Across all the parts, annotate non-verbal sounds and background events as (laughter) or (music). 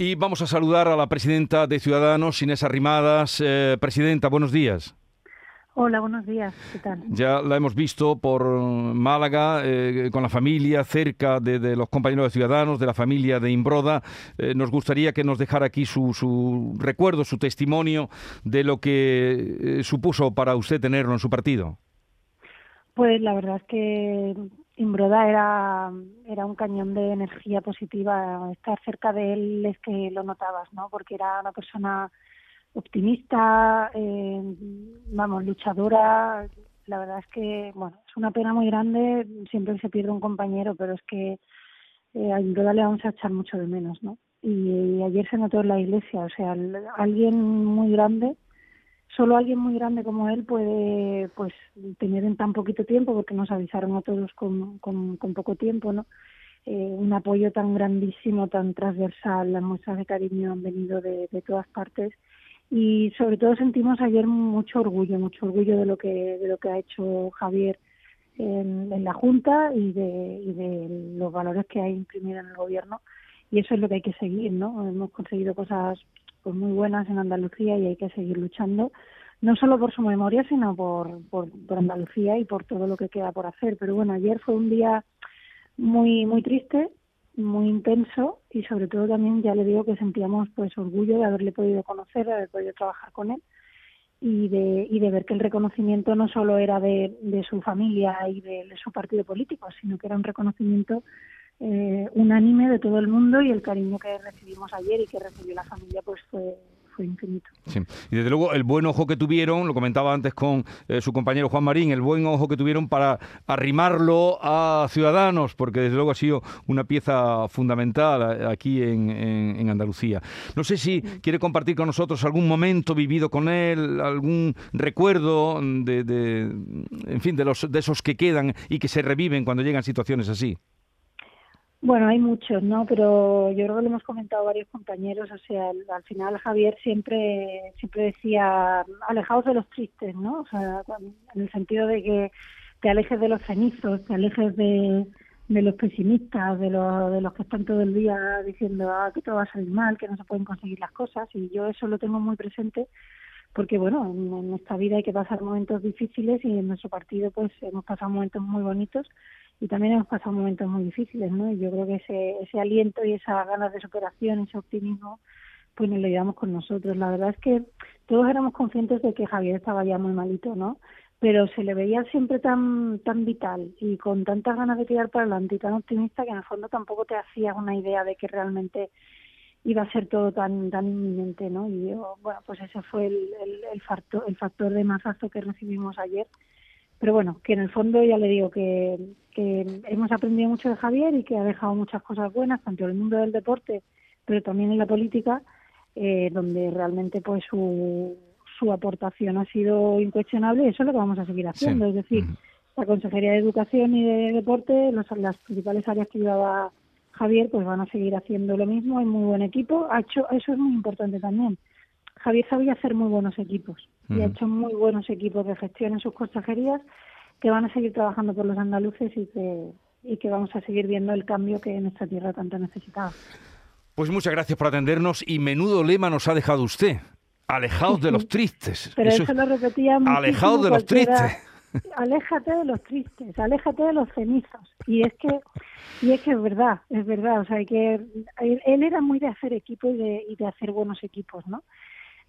Y vamos a saludar a la presidenta de Ciudadanos, Inés Arrimadas. Eh, presidenta, buenos días. Hola, buenos días. ¿Qué tal? Ya la hemos visto por Málaga, eh, con la familia, cerca de, los compañeros de Ciudadanos, de la familia de Imbroda. Eh, nos gustaría que nos dejara aquí su, su recuerdo, su testimonio de lo que supuso para usted tenerlo en su partido. Pues la verdad es que Imbroda era, era un cañón de energía positiva. Estar cerca de él es que lo notabas, ¿no? Porque era una persona optimista, eh, vamos, luchadora. La verdad es que, bueno, es una pena muy grande. Siempre se pierde un compañero, pero es que eh, a Imbroda le vamos a echar mucho de menos, ¿no? y ayer se notó en la iglesia, o sea, alguien muy grande solo alguien muy grande como él puede pues tener en tan poquito tiempo porque nos avisaron a todos con, con, poco tiempo no eh, un apoyo tan grandísimo tan transversal las muestras de cariño han venido de, de todas partes. Y sobre todo sentimos ayer mucho orgullo mucho orgullo de lo que de lo que ha hecho Javier en, en la junta y de, y de los valores que ha imprimido en el gobierno. Y eso es lo que hay que seguir no hemos conseguido cosas pues muy buenas en Andalucía y hay que seguir luchando no solo por su memoria sino por, por, Andalucía y por todo lo que queda por hacer. Pero bueno ayer fue un día muy muy triste muy intenso y sobre todo también ya le digo que sentíamos pues orgullo de haberle podido conocer de haber podido trabajar con él y de, y de ver que el reconocimiento no solo era de, de su familia y de su partido político, sino que era un reconocimiento eh, unánime de todo el mundo y el cariño que recibimos ayer y que recibió la familia pues fue infinito. Sí. Y desde luego el buen ojo que tuvieron, lo comentaba antes con eh, su compañero Juan Marín, el buen ojo que tuvieron para arrimarlo a Ciudadanos, porque desde luego ha sido una pieza fundamental aquí en, en, Andalucía. No sé si quiere compartir con nosotros algún momento vivido con él, algún recuerdo de, de en fin, de, los, de esos que quedan y que se reviven cuando llegan situaciones así. Bueno, hay muchos, ¿no? Pero yo creo que lo hemos comentado varios compañeros, o sea, al, final Javier siempre siempre decía, alejaos de los tristes, ¿no? O sea, en el sentido de que te alejes de los cenizos, te alejes de, los pesimistas, de los, de los que están todo el día diciendo ah, que todo va a salir mal, que no se pueden conseguir las cosas, y yo eso lo tengo muy presente porque, bueno, en, en esta vida hay que pasar momentos difíciles y en nuestro partido pues hemos pasado momentos muy bonitos y también hemos pasado momentos muy difíciles, ¿no? Y yo creo que ese, ese aliento y esas ganas de superación, ese optimismo, pues nos lo llevamos con nosotros. La verdad es que todos éramos conscientes de que Javier estaba ya muy malito, ¿no? Pero se le veía siempre tan tan vital y con tantas ganas de tirar para adelante y tan optimista que en el fondo tampoco te hacías una idea de que realmente iba a ser todo tan tan inminente, ¿no? Y yo, bueno, pues ese fue el, el, el, factor, el factor de mazazo que recibimos ayer pero bueno, que en el fondo ya le digo que, que hemos aprendido mucho de Javier y que ha dejado muchas cosas buenas, tanto en el mundo del deporte, pero también en la política, eh, donde realmente pues su, su aportación ha sido incuestionable y eso es lo que vamos a seguir haciendo. Es decir, la Consejería de Educación y de Deporte, los, las principales áreas que llevaba Javier, pues van a seguir haciendo lo mismo. Hay muy buen equipo. Ha hecho, eso es muy importante también. Javier sabía hacer muy buenos equipos y ha hecho muy buenos equipos de gestión en sus consejerías que van a seguir trabajando por los andaluces y que, y que vamos a seguir viendo el cambio que nuestra tierra tanto necesitaba. Pues muchas gracias por atendernos y menudo lema nos ha dejado usted. Alejaos de los (laughs) tristes. Pero eso, lo repetía Alejaos de los tristes. (laughs) Aléjate de los tristes, aléjate de los cenizos. Y es que y es que es verdad, es verdad. O sea, que él, él era muy de hacer equipo y de, y de hacer buenos equipos, ¿no?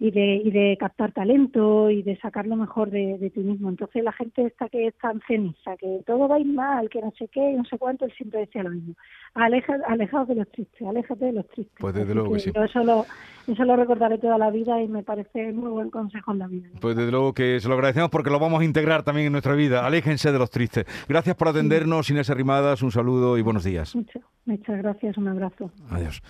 Y de, y de captar talento y de sacar lo mejor de, de ti mismo. Entonces la gente está que está en ceniza, que todo va a ir mal, que no sé qué, no sé cuánto, él siempre decía lo mismo. Aleja, alejaos de los tristes, aléjate de los tristes. Pues desde luego que, sí. Yo eso lo, eso lo recordaré toda la vida y me parece muy buen consejo en la vida. Pues desde luego que se lo agradecemos porque lo vamos a integrar también en nuestra vida. Aléjense de los tristes. Gracias por atendernos, Inés Arrimadas, un saludo y buenos días. muchas gracias, un abrazo. Adiós.